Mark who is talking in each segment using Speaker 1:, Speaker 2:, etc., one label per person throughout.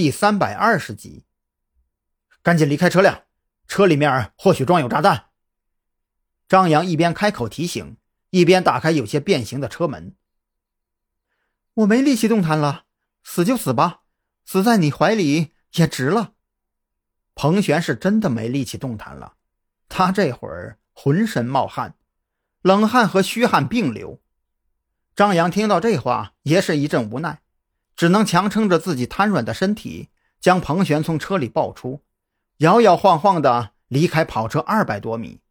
Speaker 1: 第三百二十集。赶紧离开车辆，车里面或许装有炸弹。张扬一边开口提醒，一边打开有些变形的车门。
Speaker 2: 我没力气动弹了，死就死吧，死在你怀里也值了。
Speaker 1: 彭璇是真的没力气动弹了，他这会儿浑身冒汗，冷汗和虚汗并流。张扬听到这话，也是一阵无奈，只能强撑着自己瘫软的身体，将彭璇从车里抱出，摇摇晃晃的离开跑车二百多米。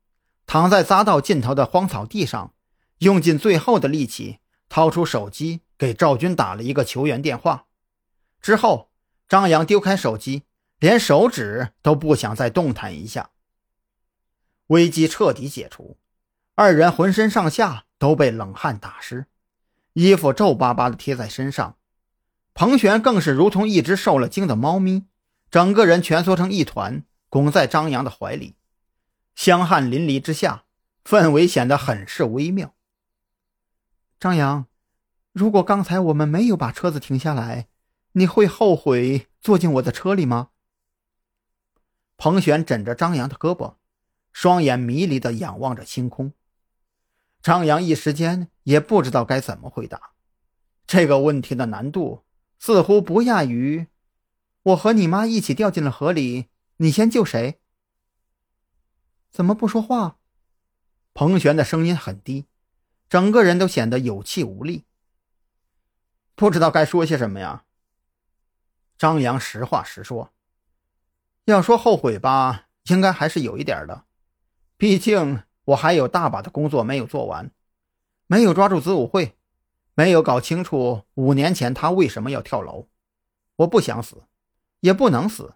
Speaker 1: 躺在匝道尽头的荒草地上，用尽最后的力气掏出手机，给赵军打了一个求援电话。之后，张扬丢开手机，连手指都不想再动弹一下。危机彻底解除，二人浑身上下都被冷汗打湿，衣服皱巴巴的贴在身上。彭璇更是如同一只受了惊的猫咪，整个人蜷缩成一团，拱在张扬的怀里。香汗淋漓之下，氛围显得很是微妙。
Speaker 2: 张扬，如果刚才我们没有把车子停下来，你会后悔坐进我的车里吗？
Speaker 1: 彭璇枕着张扬的胳膊，双眼迷离的仰望着星空。张扬一时间也不知道该怎么回答。这个问题的难度似乎不亚于：我和你妈一起掉进了河里，你先救谁？
Speaker 2: 怎么不说话？
Speaker 1: 彭璇的声音很低，整个人都显得有气无力，不知道该说些什么呀。张扬实话实说，要说后悔吧，应该还是有一点的，毕竟我还有大把的工作没有做完，没有抓住子午会，没有搞清楚五年前他为什么要跳楼。我不想死，也不能死，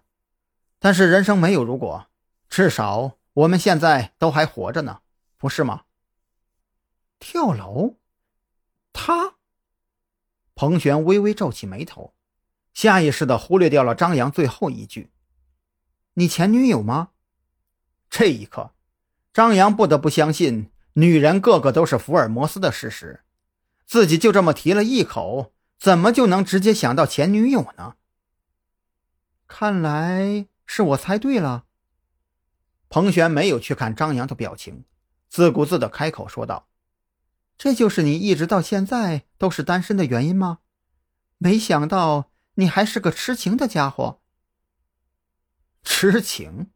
Speaker 1: 但是人生没有如果，至少。我们现在都还活着呢，不是吗？
Speaker 2: 跳楼，他。
Speaker 1: 彭璇微微皱起眉头，下意识的忽略掉了张扬最后一句：“你前女友吗？”这一刻，张扬不得不相信女人个个都是福尔摩斯的事实。自己就这么提了一口，怎么就能直接想到前女友呢？
Speaker 2: 看来是我猜对了。
Speaker 1: 彭璇没有去看张扬的表情，自顾自的开口说道：“
Speaker 2: 这就是你一直到现在都是单身的原因吗？没想到你还是个痴情的家伙。”
Speaker 1: 痴情？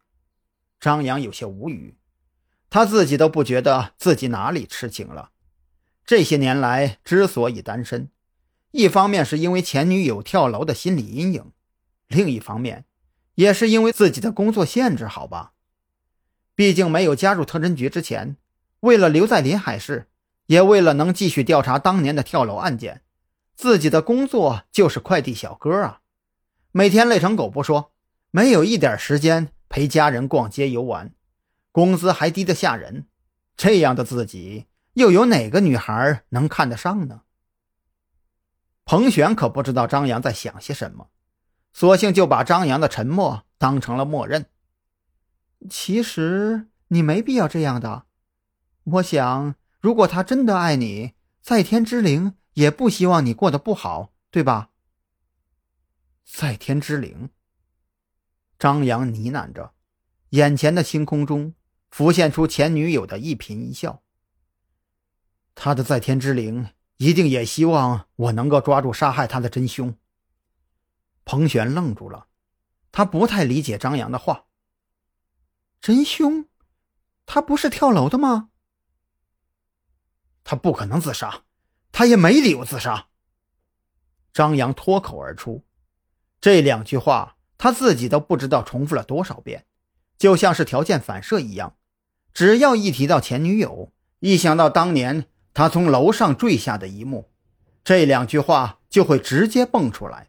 Speaker 1: 张扬有些无语，他自己都不觉得自己哪里痴情了。这些年来之所以单身，一方面是因为前女友跳楼的心理阴影，另一方面也是因为自己的工作限制，好吧。毕竟没有加入特侦局之前，为了留在临海市，也为了能继续调查当年的跳楼案件，自己的工作就是快递小哥啊，每天累成狗不说，没有一点时间陪家人逛街游玩，工资还低得吓人。这样的自己，又有哪个女孩能看得上呢？彭璇可不知道张扬在想些什么，索性就把张扬的沉默当成了默认。
Speaker 2: 其实你没必要这样的。我想，如果他真的爱你，在天之灵也不希望你过得不好，对吧？
Speaker 1: 在天之灵，张扬呢喃着，眼前的星空中浮现出前女友的一颦一笑。他的在天之灵一定也希望我能够抓住杀害他的真凶。彭璇愣住了，他不太理解张扬的话。
Speaker 2: 真凶，他不是跳楼的吗？
Speaker 1: 他不可能自杀，他也没理由自杀。张扬脱口而出，这两句话他自己都不知道重复了多少遍，就像是条件反射一样。只要一提到前女友，一想到当年他从楼上坠下的一幕，这两句话就会直接蹦出来。